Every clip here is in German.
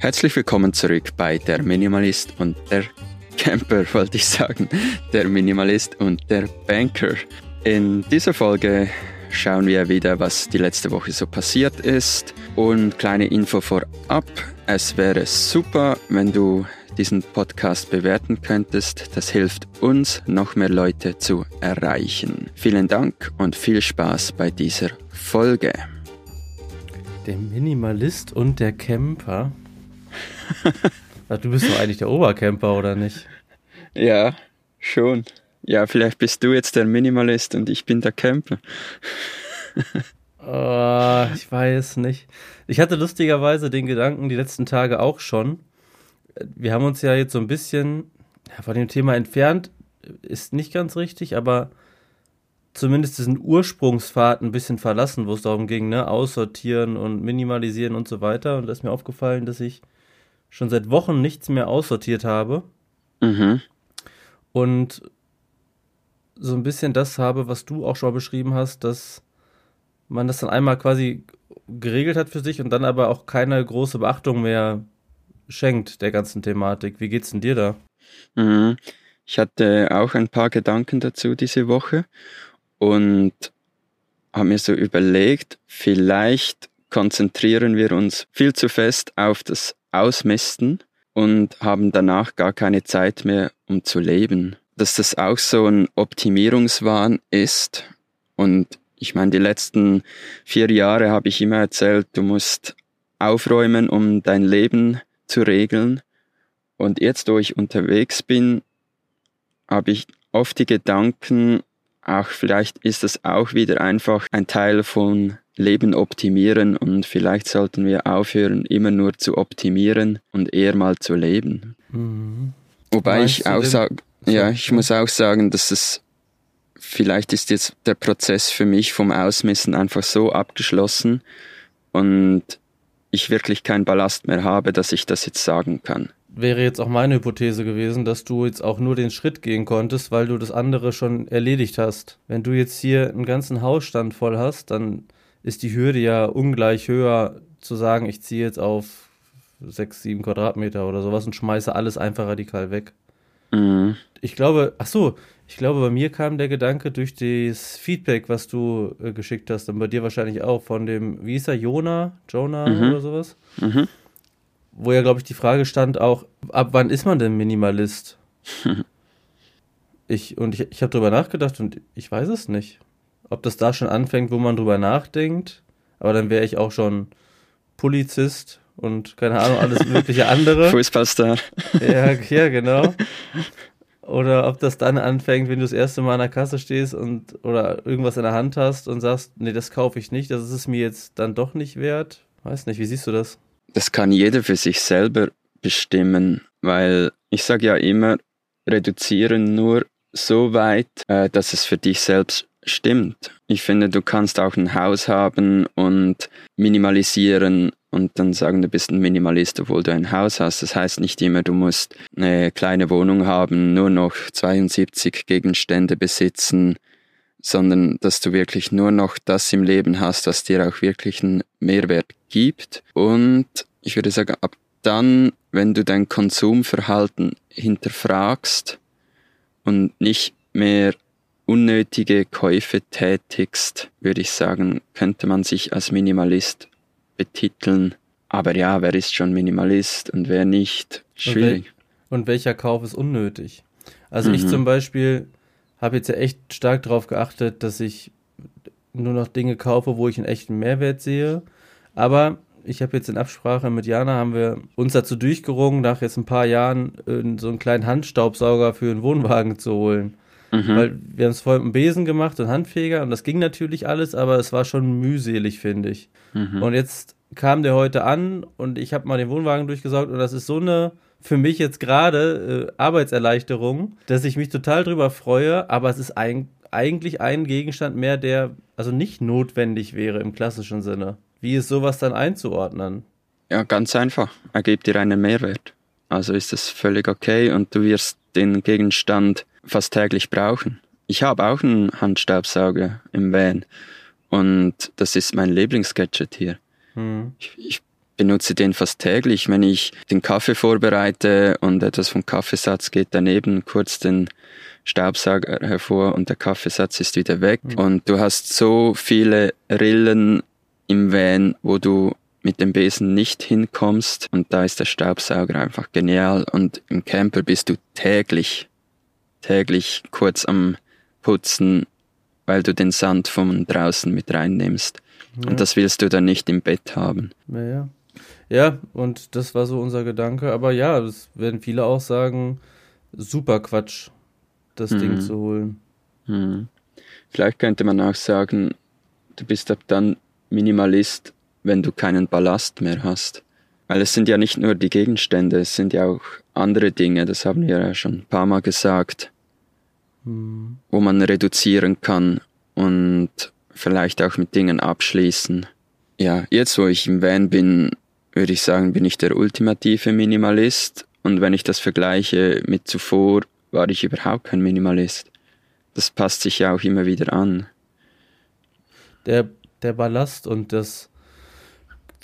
Herzlich willkommen zurück bei Der Minimalist und der Camper, wollte ich sagen. Der Minimalist und der Banker. In dieser Folge schauen wir wieder, was die letzte Woche so passiert ist. Und kleine Info vorab. Es wäre super, wenn du diesen Podcast bewerten könntest. Das hilft uns, noch mehr Leute zu erreichen. Vielen Dank und viel Spaß bei dieser Folge. Der Minimalist und der Camper. du bist doch eigentlich der Obercamper, oder nicht? Ja, schon. Ja, vielleicht bist du jetzt der Minimalist und ich bin der Camper. oh, ich weiß nicht. Ich hatte lustigerweise den Gedanken die letzten Tage auch schon. Wir haben uns ja jetzt so ein bisschen von dem Thema entfernt, ist nicht ganz richtig, aber zumindest diesen Ursprungspfad ein bisschen verlassen, wo es darum ging, ne, aussortieren und minimalisieren und so weiter. Und da ist mir aufgefallen, dass ich schon seit Wochen nichts mehr aussortiert habe. Mhm. Und so ein bisschen das habe, was du auch schon beschrieben hast, dass man das dann einmal quasi geregelt hat für sich und dann aber auch keine große Beachtung mehr schenkt der ganzen Thematik. Wie geht's denn dir da? Mhm. Ich hatte auch ein paar Gedanken dazu diese Woche und habe mir so überlegt, vielleicht konzentrieren wir uns viel zu fest auf das Ausmisten und haben danach gar keine Zeit mehr, um zu leben. Dass das auch so ein Optimierungswahn ist. Und ich meine, die letzten vier Jahre habe ich immer erzählt, du musst aufräumen, um dein Leben zu regeln. Und jetzt, wo ich unterwegs bin, habe ich oft die Gedanken, auch vielleicht ist das auch wieder einfach ein Teil von Leben optimieren und vielleicht sollten wir aufhören, immer nur zu optimieren und eher mal zu leben. Mhm. Wobei ich auch sage, ja, ich muss auch sagen, dass es vielleicht ist jetzt der Prozess für mich vom Ausmessen einfach so abgeschlossen und ich wirklich keinen Ballast mehr habe, dass ich das jetzt sagen kann wäre jetzt auch meine Hypothese gewesen, dass du jetzt auch nur den Schritt gehen konntest, weil du das andere schon erledigt hast. Wenn du jetzt hier einen ganzen Hausstand voll hast, dann ist die Hürde ja ungleich höher zu sagen, ich ziehe jetzt auf sechs, sieben Quadratmeter oder sowas und schmeiße alles einfach radikal weg. Mhm. Ich glaube, ach so, ich glaube, bei mir kam der Gedanke durch das Feedback, was du äh, geschickt hast, und bei dir wahrscheinlich auch von dem, wie ist er, Jona, Jonah mhm. oder sowas? Mhm wo ja, glaube ich, die Frage stand auch, ab wann ist man denn Minimalist? ich, und ich, ich habe drüber nachgedacht und ich weiß es nicht. Ob das da schon anfängt, wo man drüber nachdenkt, aber dann wäre ich auch schon Polizist und keine Ahnung, alles mögliche andere. Fußballstar. ja, ja, genau. Oder ob das dann anfängt, wenn du das erste Mal an der Kasse stehst und oder irgendwas in der Hand hast und sagst, nee, das kaufe ich nicht, das ist es mir jetzt dann doch nicht wert. Weiß nicht, wie siehst du das? Das kann jeder für sich selber bestimmen, weil ich sage ja immer, reduzieren nur so weit, äh, dass es für dich selbst stimmt. Ich finde, du kannst auch ein Haus haben und minimalisieren und dann sagen, du bist ein Minimalist, obwohl du ein Haus hast. Das heißt nicht immer, du musst eine kleine Wohnung haben, nur noch 72 Gegenstände besitzen, sondern dass du wirklich nur noch das im Leben hast, was dir auch wirklich einen Mehrwert gibt. Und ich würde sagen, ab dann, wenn du dein Konsumverhalten hinterfragst und nicht mehr unnötige Käufe tätigst, würde ich sagen, könnte man sich als Minimalist betiteln. Aber ja, wer ist schon Minimalist und wer nicht? Schwierig. Und, wel und welcher Kauf ist unnötig? Also mhm. ich zum Beispiel habe jetzt ja echt stark darauf geachtet, dass ich nur noch Dinge kaufe, wo ich einen echten Mehrwert sehe. Aber ich habe jetzt in Absprache mit Jana, haben wir uns dazu durchgerungen, nach jetzt ein paar Jahren äh, so einen kleinen Handstaubsauger für einen Wohnwagen zu holen. Mhm. Weil wir haben es vorher mit einem Besen gemacht und Handfeger und das ging natürlich alles, aber es war schon mühselig, finde ich. Mhm. Und jetzt kam der heute an und ich habe mal den Wohnwagen durchgesaugt und das ist so eine für mich jetzt gerade äh, Arbeitserleichterung, dass ich mich total drüber freue, aber es ist ein, eigentlich ein Gegenstand mehr, der also nicht notwendig wäre im klassischen Sinne. Wie ist sowas dann einzuordnen? Ja, ganz einfach. Er gibt dir einen Mehrwert. Also ist es völlig okay und du wirst den Gegenstand fast täglich brauchen. Ich habe auch einen Handstaubsauger im Van und das ist mein Lieblingsgadget hier. Hm. Ich, ich benutze den fast täglich, wenn ich den Kaffee vorbereite und etwas vom Kaffeesatz geht daneben, kurz den Staubsauger hervor und der Kaffeesatz ist wieder weg. Mhm. Und du hast so viele Rillen im Van, wo du mit dem Besen nicht hinkommst und da ist der Staubsauger einfach genial und im Camper bist du täglich, täglich kurz am Putzen, weil du den Sand von draußen mit reinnimmst. Ja. Und das willst du dann nicht im Bett haben. Ja, ja. ja, und das war so unser Gedanke. Aber ja, das werden viele auch sagen, super Quatsch, das mhm. Ding zu holen. Mhm. Vielleicht könnte man auch sagen, du bist ab dann Minimalist, wenn du keinen Ballast mehr hast. Weil es sind ja nicht nur die Gegenstände, es sind ja auch andere Dinge, das haben wir ja schon ein paar Mal gesagt, mhm. wo man reduzieren kann und vielleicht auch mit Dingen abschließen. Ja, jetzt wo ich im Van bin, würde ich sagen, bin ich der ultimative Minimalist und wenn ich das vergleiche mit zuvor, war ich überhaupt kein Minimalist. Das passt sich ja auch immer wieder an. Der, der Ballast und das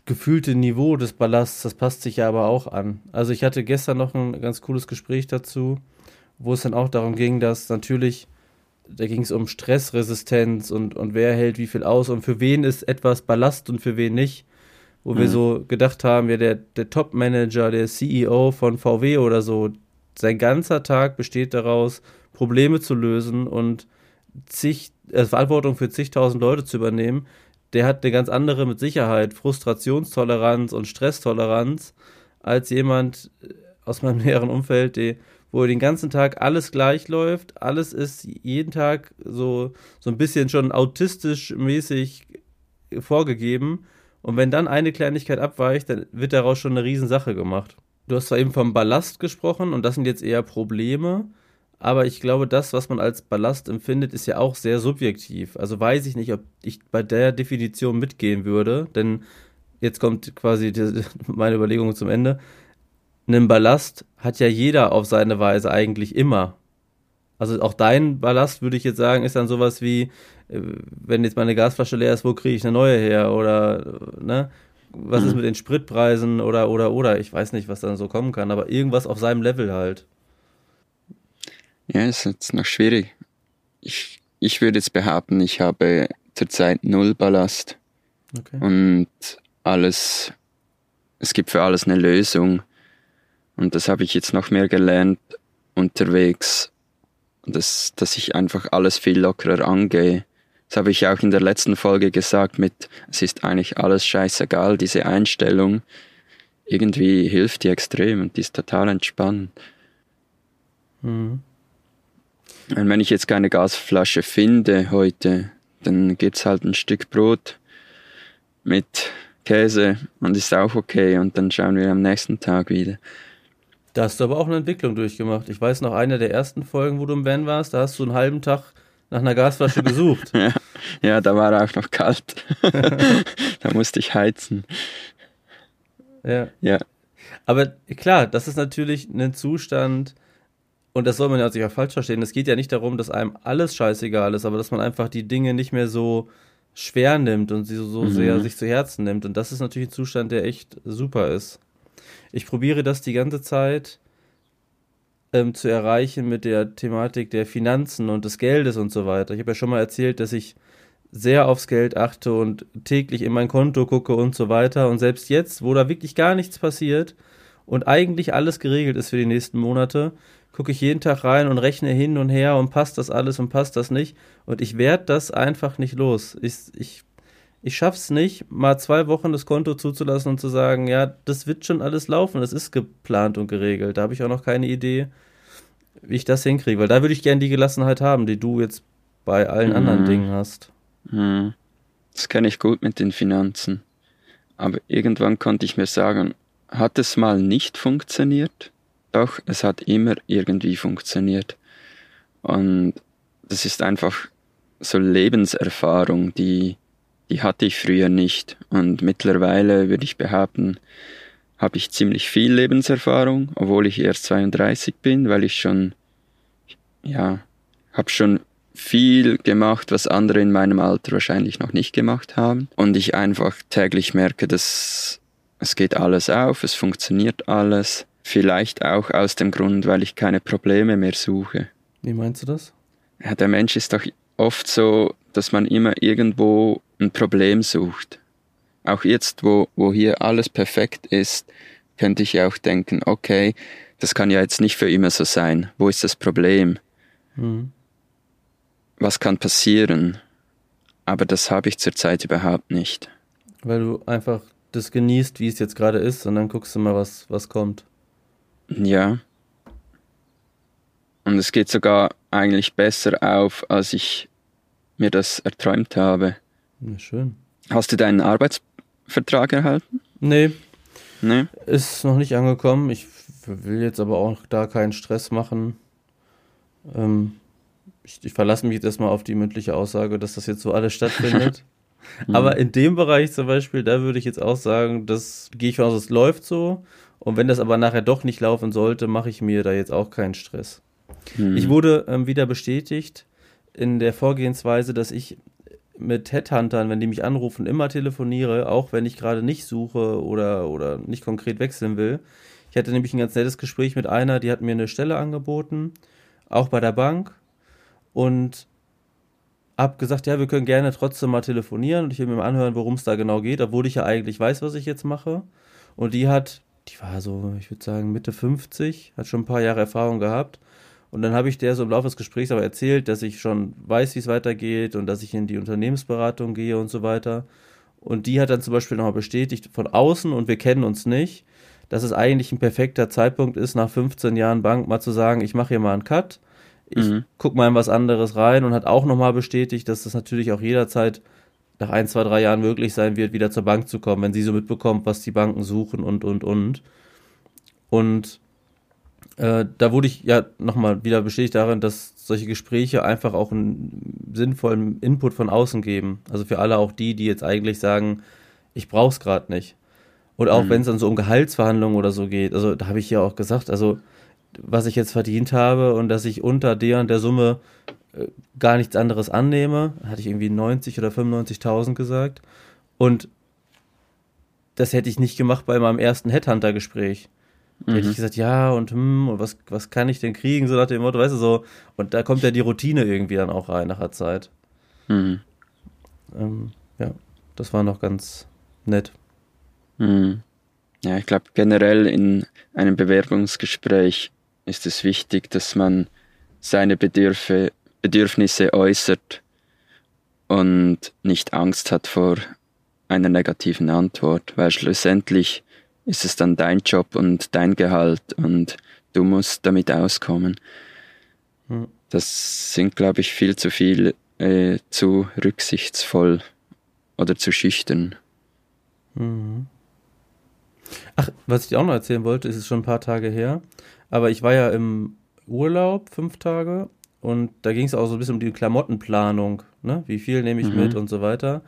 gefühlte Niveau des Ballasts, das passt sich ja aber auch an. Also ich hatte gestern noch ein ganz cooles Gespräch dazu, wo es dann auch darum ging, dass natürlich, da ging es um Stressresistenz und, und wer hält wie viel aus und für wen ist etwas Ballast und für wen nicht. Wo mhm. wir so gedacht haben, ja, der, der Top-Manager, der CEO von VW oder so, sein ganzer Tag besteht daraus, Probleme zu lösen und zig, äh, Verantwortung für zigtausend Leute zu übernehmen der hat eine ganz andere mit Sicherheit Frustrationstoleranz und Stresstoleranz als jemand aus meinem näheren Umfeld, die, wo den ganzen Tag alles gleich läuft, alles ist jeden Tag so, so ein bisschen schon autistisch mäßig vorgegeben. Und wenn dann eine Kleinigkeit abweicht, dann wird daraus schon eine Riesensache gemacht. Du hast zwar eben vom Ballast gesprochen und das sind jetzt eher Probleme, aber ich glaube, das, was man als Ballast empfindet, ist ja auch sehr subjektiv. Also weiß ich nicht, ob ich bei der Definition mitgehen würde, denn jetzt kommt quasi die, meine Überlegung zum Ende. Einen Ballast hat ja jeder auf seine Weise eigentlich immer. Also auch dein Ballast, würde ich jetzt sagen, ist dann sowas wie, äh, wenn jetzt meine Gasflasche leer ist, wo kriege ich eine neue her? Oder, ne? Was mhm. ist mit den Spritpreisen oder, oder, oder? Ich weiß nicht, was dann so kommen kann, aber irgendwas auf seinem Level halt. Ja, ist jetzt noch schwierig. Ich, ich würde jetzt behaupten, ich habe zurzeit null Ballast. Okay. Und alles, es gibt für alles eine Lösung. Und das habe ich jetzt noch mehr gelernt unterwegs, dass, dass ich einfach alles viel lockerer angehe. Das habe ich auch in der letzten Folge gesagt mit, es ist eigentlich alles scheißegal, diese Einstellung. Irgendwie hilft die extrem und die ist total entspannend. Mhm. Und wenn ich jetzt keine Gasflasche finde heute, dann gibt's halt ein Stück Brot mit Käse und ist auch okay und dann schauen wir am nächsten Tag wieder. Da hast du aber auch eine Entwicklung durchgemacht. Ich weiß noch, eine der ersten Folgen, wo du im Van warst, da hast du einen halben Tag nach einer Gasflasche gesucht. ja, ja, da war auch noch kalt. da musste ich heizen. Ja. ja. Aber klar, das ist natürlich ein Zustand, und das soll man ja sich auch falsch verstehen. Es geht ja nicht darum, dass einem alles scheißegal ist, aber dass man einfach die Dinge nicht mehr so schwer nimmt und sie so mhm. sehr sich zu Herzen nimmt. Und das ist natürlich ein Zustand, der echt super ist. Ich probiere das die ganze Zeit ähm, zu erreichen mit der Thematik der Finanzen und des Geldes und so weiter. Ich habe ja schon mal erzählt, dass ich sehr aufs Geld achte und täglich in mein Konto gucke und so weiter. Und selbst jetzt, wo da wirklich gar nichts passiert und eigentlich alles geregelt ist für die nächsten Monate, gucke ich jeden Tag rein und rechne hin und her und passt das alles und passt das nicht. Und ich werde das einfach nicht los. Ich, ich, ich schaff's nicht, mal zwei Wochen das Konto zuzulassen und zu sagen, ja, das wird schon alles laufen, das ist geplant und geregelt. Da habe ich auch noch keine Idee, wie ich das hinkriege. Weil da würde ich gerne die Gelassenheit haben, die du jetzt bei allen mhm. anderen Dingen hast. Mhm. Das kenne ich gut mit den Finanzen. Aber irgendwann konnte ich mir sagen, hat es mal nicht funktioniert? Doch, es hat immer irgendwie funktioniert. Und das ist einfach so Lebenserfahrung, die, die hatte ich früher nicht. Und mittlerweile würde ich behaupten, habe ich ziemlich viel Lebenserfahrung, obwohl ich erst 32 bin, weil ich schon, ja, habe schon viel gemacht, was andere in meinem Alter wahrscheinlich noch nicht gemacht haben. Und ich einfach täglich merke, dass es geht alles auf, es funktioniert alles. Vielleicht auch aus dem Grund, weil ich keine Probleme mehr suche. Wie meinst du das? Ja, der Mensch ist doch oft so, dass man immer irgendwo ein Problem sucht. Auch jetzt, wo, wo hier alles perfekt ist, könnte ich ja auch denken, okay, das kann ja jetzt nicht für immer so sein. Wo ist das Problem? Mhm. Was kann passieren? Aber das habe ich zurzeit überhaupt nicht. Weil du einfach das genießt, wie es jetzt gerade ist, und dann guckst du mal, was, was kommt. Ja. Und es geht sogar eigentlich besser auf, als ich mir das erträumt habe. Ja, schön. Hast du deinen Arbeitsvertrag erhalten? Nee. Nee. Ist noch nicht angekommen. Ich will jetzt aber auch da keinen Stress machen. Ähm, ich, ich verlasse mich jetzt erstmal auf die mündliche Aussage, dass das jetzt so alles stattfindet. aber in dem Bereich zum Beispiel, da würde ich jetzt auch sagen, das gehe ich von aus, es läuft so. Und wenn das aber nachher doch nicht laufen sollte, mache ich mir da jetzt auch keinen Stress. Hm. Ich wurde ähm, wieder bestätigt in der Vorgehensweise, dass ich mit Headhuntern, wenn die mich anrufen, immer telefoniere, auch wenn ich gerade nicht suche oder, oder nicht konkret wechseln will. Ich hatte nämlich ein ganz nettes Gespräch mit einer, die hat mir eine Stelle angeboten, auch bei der Bank. Und hab gesagt, ja, wir können gerne trotzdem mal telefonieren und ich will mir mal anhören, worum es da genau geht, obwohl ich ja eigentlich weiß, was ich jetzt mache. Und die hat, die war so, ich würde sagen, Mitte 50, hat schon ein paar Jahre Erfahrung gehabt und dann habe ich der so im Laufe des Gesprächs aber erzählt, dass ich schon weiß, wie es weitergeht und dass ich in die Unternehmensberatung gehe und so weiter. Und die hat dann zum Beispiel nochmal bestätigt von außen und wir kennen uns nicht, dass es eigentlich ein perfekter Zeitpunkt ist, nach 15 Jahren Bank mal zu sagen, ich mache hier mal einen Cut, ich mhm. gucke mal in was anderes rein und hat auch nochmal bestätigt, dass das natürlich auch jederzeit nach ein, zwei, drei Jahren möglich sein wird, wieder zur Bank zu kommen, wenn sie so mitbekommt, was die Banken suchen und, und, und. Und äh, da wurde ich ja nochmal wieder bestätigt darin, dass solche Gespräche einfach auch einen sinnvollen Input von außen geben. Also für alle auch die, die jetzt eigentlich sagen, ich brauch's gerade nicht. Und auch mhm. wenn es dann so um Gehaltsverhandlungen oder so geht, also da habe ich ja auch gesagt, also was ich jetzt verdient habe und dass ich unter der und der Summe äh, gar nichts anderes annehme, hatte ich irgendwie 90 oder 95.000 gesagt. Und das hätte ich nicht gemacht bei meinem ersten Headhunter-Gespräch. Mhm. hätte ich gesagt, ja, und hm, und was, was kann ich denn kriegen, so nach dem Motto, weißt du, so. Und da kommt ja die Routine irgendwie dann auch rein nach der Zeit. Mhm. Ähm, ja, das war noch ganz nett. Mhm. Ja, ich glaube, generell in einem Bewerbungsgespräch ist es wichtig, dass man seine Bedürfe, Bedürfnisse äußert und nicht Angst hat vor einer negativen Antwort, weil schlussendlich ist es dann dein Job und dein Gehalt und du musst damit auskommen. Hm. Das sind, glaube ich, viel zu viel äh, zu rücksichtsvoll oder zu schüchtern. Mhm. Ach, was ich auch noch erzählen wollte, ist es schon ein paar Tage her, aber ich war ja im Urlaub fünf Tage und da ging es auch so ein bisschen um die Klamottenplanung, ne? Wie viel nehme ich mhm. mit und so weiter.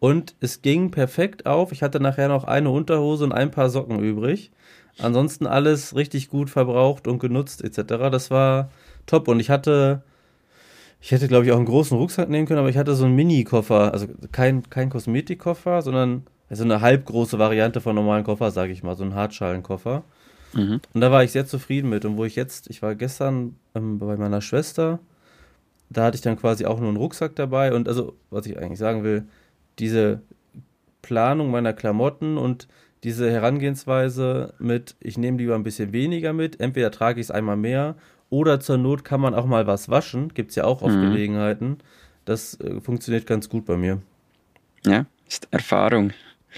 Und es ging perfekt auf. Ich hatte nachher noch eine Unterhose und ein paar Socken übrig. Ansonsten alles richtig gut verbraucht und genutzt etc. Das war top. Und ich hatte, ich hätte glaube ich auch einen großen Rucksack nehmen können, aber ich hatte so einen Mini-Koffer. Also kein, kein Kosmetikkoffer, sondern also eine halbgroße Variante von normalen Koffer, sage ich mal. So ein Hartschalenkoffer. Mhm. Und da war ich sehr zufrieden mit. Und wo ich jetzt, ich war gestern ähm, bei meiner Schwester, da hatte ich dann quasi auch nur einen Rucksack dabei. Und also, was ich eigentlich sagen will, diese Planung meiner Klamotten und diese Herangehensweise mit, ich nehme lieber ein bisschen weniger mit, entweder trage ich es einmal mehr oder zur Not kann man auch mal was waschen, gibt es ja auch oft mhm. Gelegenheiten. Das äh, funktioniert ganz gut bei mir. Ja, ist Erfahrung.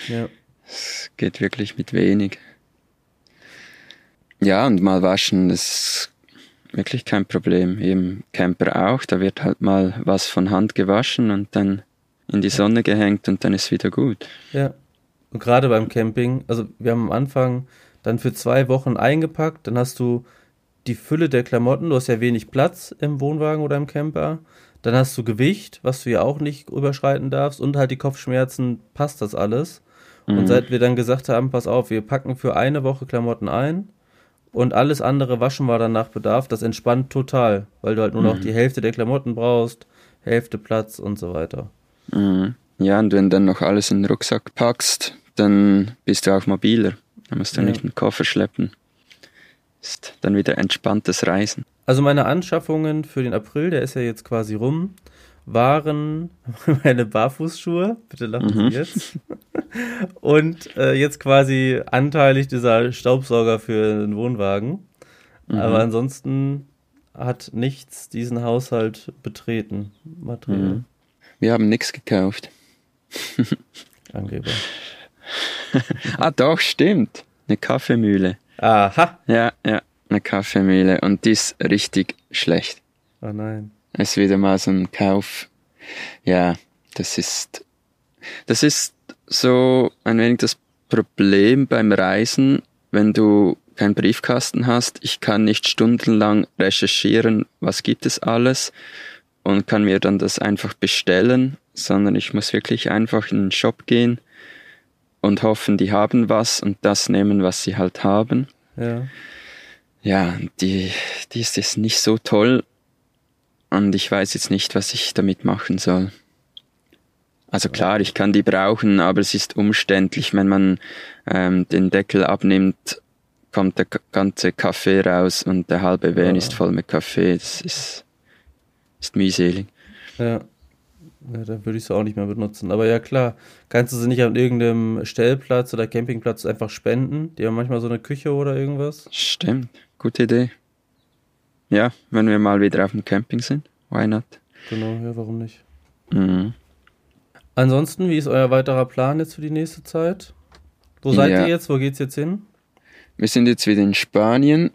Ja. Es geht wirklich mit wenig. Ja, und mal waschen, ist wirklich kein Problem. Im Camper auch, da wird halt mal was von Hand gewaschen und dann in die Sonne gehängt und dann ist wieder gut. Ja. Und gerade beim Camping, also wir haben am Anfang dann für zwei Wochen eingepackt, dann hast du die Fülle der Klamotten, du hast ja wenig Platz im Wohnwagen oder im Camper. Dann hast du Gewicht, was du ja auch nicht überschreiten darfst und halt die Kopfschmerzen, passt das alles. Mhm. Und seit wir dann gesagt haben, pass auf, wir packen für eine Woche Klamotten ein und alles andere waschen wir dann nach Bedarf, das entspannt total, weil du halt nur mhm. noch die Hälfte der Klamotten brauchst, Hälfte Platz und so weiter. Mhm. Ja, und wenn dann noch alles in den Rucksack packst, dann bist du auch mobiler. Dann musst du ja. nicht einen Koffer schleppen. Ist dann wieder entspanntes Reisen. Also meine Anschaffungen für den April, der ist ja jetzt quasi rum, waren meine Barfußschuhe, bitte lachen Sie mhm. jetzt, und äh, jetzt quasi anteilig dieser Staubsauger für den Wohnwagen. Mhm. Aber ansonsten hat nichts diesen Haushalt betreten, materiell. Mhm. Wir haben nichts gekauft. Angeber. ah, doch, stimmt. Eine Kaffeemühle. Aha. Ja, ja, eine Kaffeemühle. Und die ist richtig schlecht. Oh nein. Es ist wieder mal so ein Kauf. Ja, das ist, das ist so ein wenig das Problem beim Reisen, wenn du keinen Briefkasten hast. Ich kann nicht stundenlang recherchieren, was gibt es alles und kann mir dann das einfach bestellen, sondern ich muss wirklich einfach in den Shop gehen und hoffen, die haben was und das nehmen, was sie halt haben. Ja. Ja, die, die ist jetzt nicht so toll und ich weiß jetzt nicht, was ich damit machen soll. Also klar, ich kann die brauchen, aber es ist umständlich, wenn man ähm, den Deckel abnimmt, kommt der ganze Kaffee raus und der halbe Van ja. ist voll mit Kaffee. Das ist, ist mühselig. Ja. Ja, dann würde ich sie auch nicht mehr benutzen. Aber ja, klar, kannst du sie nicht an irgendeinem Stellplatz oder Campingplatz einfach spenden? Die haben manchmal so eine Küche oder irgendwas. Stimmt, gute Idee. Ja, wenn wir mal wieder auf dem Camping sind, why not? Genau, ja, warum nicht? Mhm. Ansonsten, wie ist euer weiterer Plan jetzt für die nächste Zeit? Wo seid ja. ihr jetzt? Wo geht's jetzt hin? Wir sind jetzt wieder in Spanien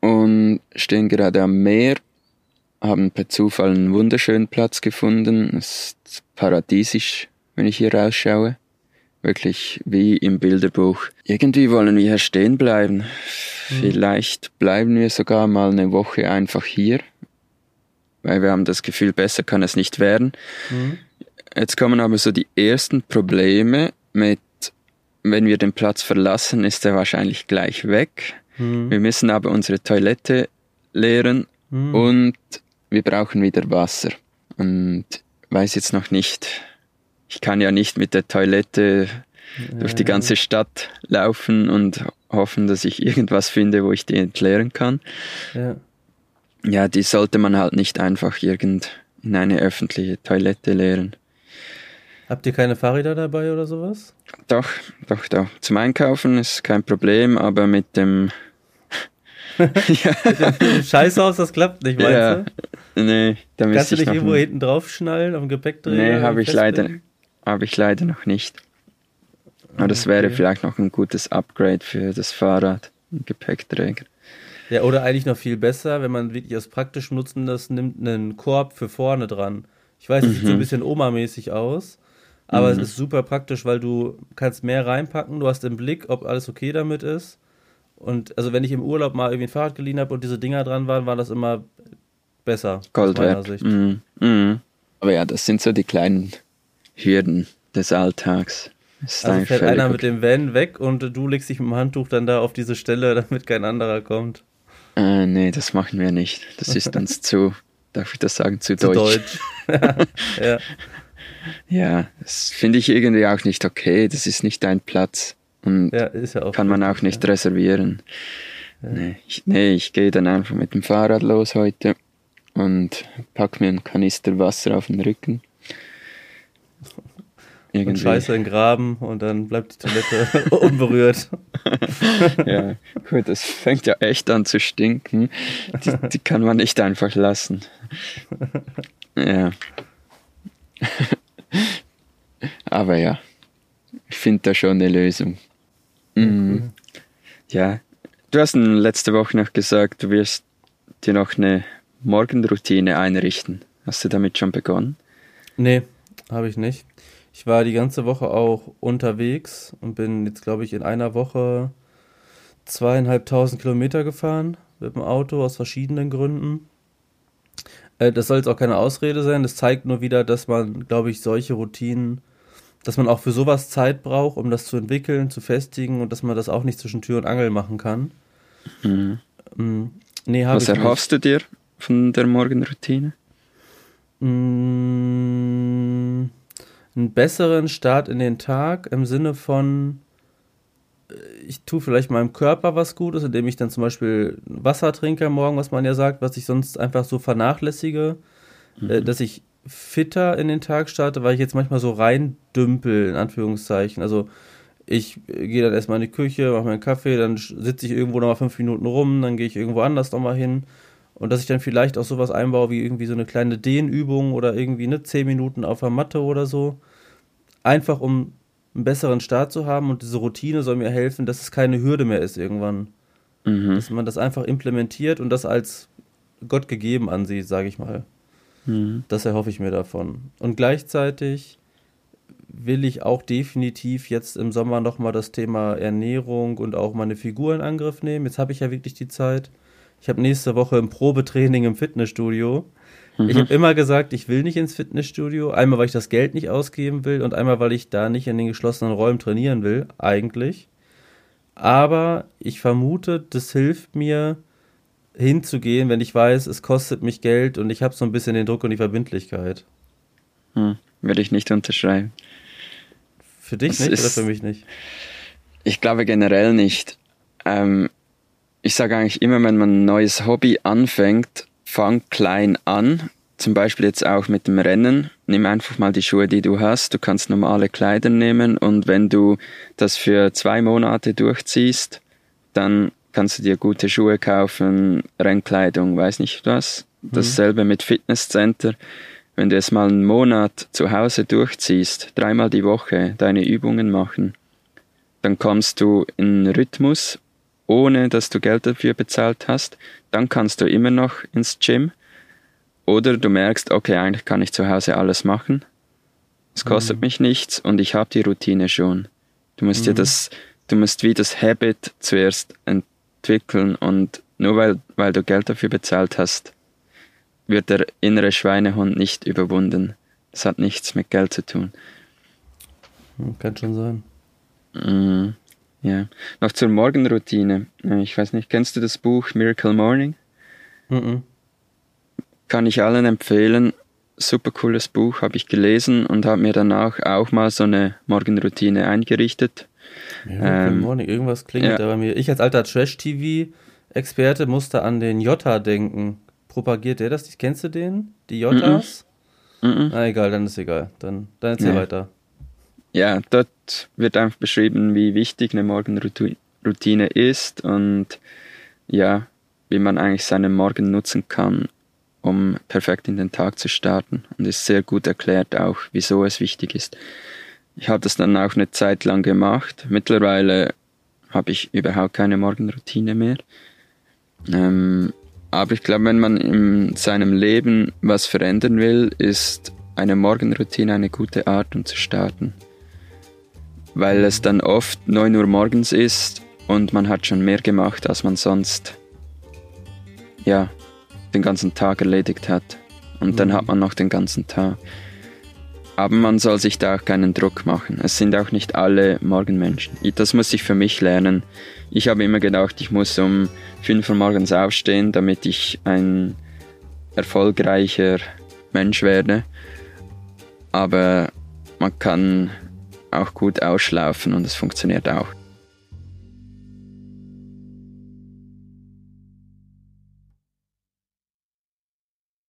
und stehen gerade am Meer haben per Zufall einen wunderschönen Platz gefunden. Es ist paradiesisch, wenn ich hier rausschaue. Wirklich wie im Bilderbuch. Irgendwie wollen wir hier stehen bleiben. Mhm. Vielleicht bleiben wir sogar mal eine Woche einfach hier. Weil wir haben das Gefühl, besser kann es nicht werden. Mhm. Jetzt kommen aber so die ersten Probleme mit, wenn wir den Platz verlassen, ist er wahrscheinlich gleich weg. Mhm. Wir müssen aber unsere Toilette leeren mhm. und wir brauchen wieder Wasser. Und weiß jetzt noch nicht, ich kann ja nicht mit der Toilette ja. durch die ganze Stadt laufen und hoffen, dass ich irgendwas finde, wo ich die entleeren kann. Ja. Ja, die sollte man halt nicht einfach irgend in eine öffentliche Toilette leeren. Habt ihr keine Fahrräder dabei oder sowas? Doch, doch, doch. Zum Einkaufen ist kein Problem, aber mit dem ja. Scheißhaus, das klappt nicht, meinst ja. du? Nee, da Kannst du dich irgendwo hinten drauf schnallen, am Gepäckträger? Nee, habe ich, leider, hab ich leider noch nicht. Aber das wäre vielleicht noch ein gutes Upgrade für das Fahrrad, ein Gepäckträger. Ja, oder eigentlich noch viel besser, wenn man wirklich aus praktischem Nutzen das nimmt, einen Korb für vorne dran. Ich weiß, es mhm. sieht so ein mhm. bisschen Oma-mäßig aus, aber mhm. es ist super praktisch, weil du kannst mehr reinpacken, du hast im Blick, ob alles okay damit ist und also wenn ich im Urlaub mal irgendwie ein Fahrrad geliehen habe und diese Dinger dran waren, war das immer besser. Gold aus meiner Sicht. Mm, mm. Aber ja, das sind so die kleinen Hürden des Alltags. also fährt einer mit dem Van weg und du legst dich mit dem Handtuch dann da auf diese Stelle, damit kein anderer kommt. Äh, nee, das machen wir nicht. Das ist uns zu, darf ich das sagen, zu, zu deutsch. deutsch. ja. ja, das finde ich irgendwie auch nicht okay. Das ist nicht dein Platz. Und ja, ja kann man auch nicht reservieren. Nee, ich, nee, ich gehe dann einfach mit dem Fahrrad los heute und pack mir einen Kanister Wasser auf den Rücken. Irgendwie. Und scheiße in den Graben und dann bleibt die Toilette unberührt. ja, gut, das fängt ja echt an zu stinken. Die, die kann man nicht einfach lassen. Ja. Aber ja, ich finde da schon eine Lösung. Mhm. Ja, du hast letzte Woche noch gesagt, du wirst dir noch eine Morgenroutine einrichten. Hast du damit schon begonnen? Nee, habe ich nicht. Ich war die ganze Woche auch unterwegs und bin jetzt, glaube ich, in einer Woche zweieinhalbtausend Kilometer gefahren mit dem Auto aus verschiedenen Gründen. Äh, das soll jetzt auch keine Ausrede sein. Das zeigt nur wieder, dass man, glaube ich, solche Routinen dass man auch für sowas Zeit braucht, um das zu entwickeln, zu festigen und dass man das auch nicht zwischen Tür und Angel machen kann. Mhm. Mm, nee, Was erhoffst nicht. du dir von der Morgenroutine? Mm, einen besseren Start in den Tag im Sinne von, äh, ich tue vielleicht meinem Körper was Gutes, indem ich dann zum Beispiel Wasser trinke am Morgen, was man ja sagt, was ich sonst einfach so vernachlässige, äh, mhm. dass ich fitter in den Tag starte, weil ich jetzt manchmal so reindümpel, in Anführungszeichen. Also ich gehe dann erstmal in die Küche, mache mir einen Kaffee, dann sitze ich irgendwo nochmal fünf Minuten rum, dann gehe ich irgendwo anders nochmal hin. Und dass ich dann vielleicht auch sowas einbaue wie irgendwie so eine kleine Dehnübung oder irgendwie ne, zehn Minuten auf der Matte oder so. Einfach um einen besseren Start zu haben und diese Routine soll mir helfen, dass es keine Hürde mehr ist irgendwann. Mhm. Dass man das einfach implementiert und das als Gott gegeben ansieht, sage ich mal. Mhm. Das erhoffe ich mir davon. Und gleichzeitig will ich auch definitiv jetzt im Sommer nochmal das Thema Ernährung und auch meine Figur in Angriff nehmen. Jetzt habe ich ja wirklich die Zeit. Ich habe nächste Woche ein Probetraining im Fitnessstudio. Mhm. Ich habe immer gesagt, ich will nicht ins Fitnessstudio. Einmal, weil ich das Geld nicht ausgeben will und einmal, weil ich da nicht in den geschlossenen Räumen trainieren will, eigentlich. Aber ich vermute, das hilft mir, hinzugehen, wenn ich weiß, es kostet mich Geld und ich habe so ein bisschen den Druck und die Verbindlichkeit. Hm, würde ich nicht unterschreiben. Für dich das nicht ist, oder für mich nicht? Ich glaube generell nicht. Ähm, ich sage eigentlich immer, wenn man ein neues Hobby anfängt, fang klein an. Zum Beispiel jetzt auch mit dem Rennen. Nimm einfach mal die Schuhe, die du hast. Du kannst normale Kleider nehmen und wenn du das für zwei Monate durchziehst, dann kannst du dir gute Schuhe kaufen, Rennkleidung, weiß nicht was. Mhm. Dasselbe mit Fitnesscenter. Wenn du es mal einen Monat zu Hause durchziehst, dreimal die Woche deine Übungen machen, dann kommst du in Rhythmus, ohne dass du Geld dafür bezahlt hast. Dann kannst du immer noch ins Gym. Oder du merkst, okay, eigentlich kann ich zu Hause alles machen. Es kostet mhm. mich nichts und ich habe die Routine schon. Du musst mhm. dir das, du musst wie das Habit zuerst entwickeln und nur weil, weil du Geld dafür bezahlt hast, wird der innere Schweinehund nicht überwunden. Das hat nichts mit Geld zu tun. Kann schon sein. Mm, ja. Noch zur Morgenroutine. Ich weiß nicht, kennst du das Buch Miracle Morning? Mm, -mm. Kann ich allen empfehlen. Super cooles Buch, habe ich gelesen und habe mir danach auch mal so eine Morgenroutine eingerichtet. Ja, ähm, Morning. Irgendwas klingelt ja. da bei mir. Ich als alter Trash-TV-Experte musste an den Jota denken. Propagiert der das? Kennst du den? Die Jotas? Mm -mm. Na egal, dann ist egal. Dann, dann erzähl ja. weiter. Ja, dort wird einfach beschrieben, wie wichtig eine Morgenroutine ist und ja, wie man eigentlich seinen Morgen nutzen kann, um perfekt in den Tag zu starten. Und ist sehr gut erklärt auch, wieso es wichtig ist. Ich habe das dann auch eine Zeit lang gemacht. Mittlerweile habe ich überhaupt keine Morgenroutine mehr. Ähm, aber ich glaube, wenn man in seinem Leben was verändern will, ist eine Morgenroutine eine gute Art, um zu starten. Weil es dann oft 9 Uhr morgens ist und man hat schon mehr gemacht, als man sonst ja, den ganzen Tag erledigt hat. Und dann mhm. hat man noch den ganzen Tag. Aber man soll sich da auch keinen Druck machen. Es sind auch nicht alle Morgenmenschen. Das muss ich für mich lernen. Ich habe immer gedacht, ich muss um 5 Uhr morgens aufstehen, damit ich ein erfolgreicher Mensch werde. Aber man kann auch gut ausschlafen und es funktioniert auch.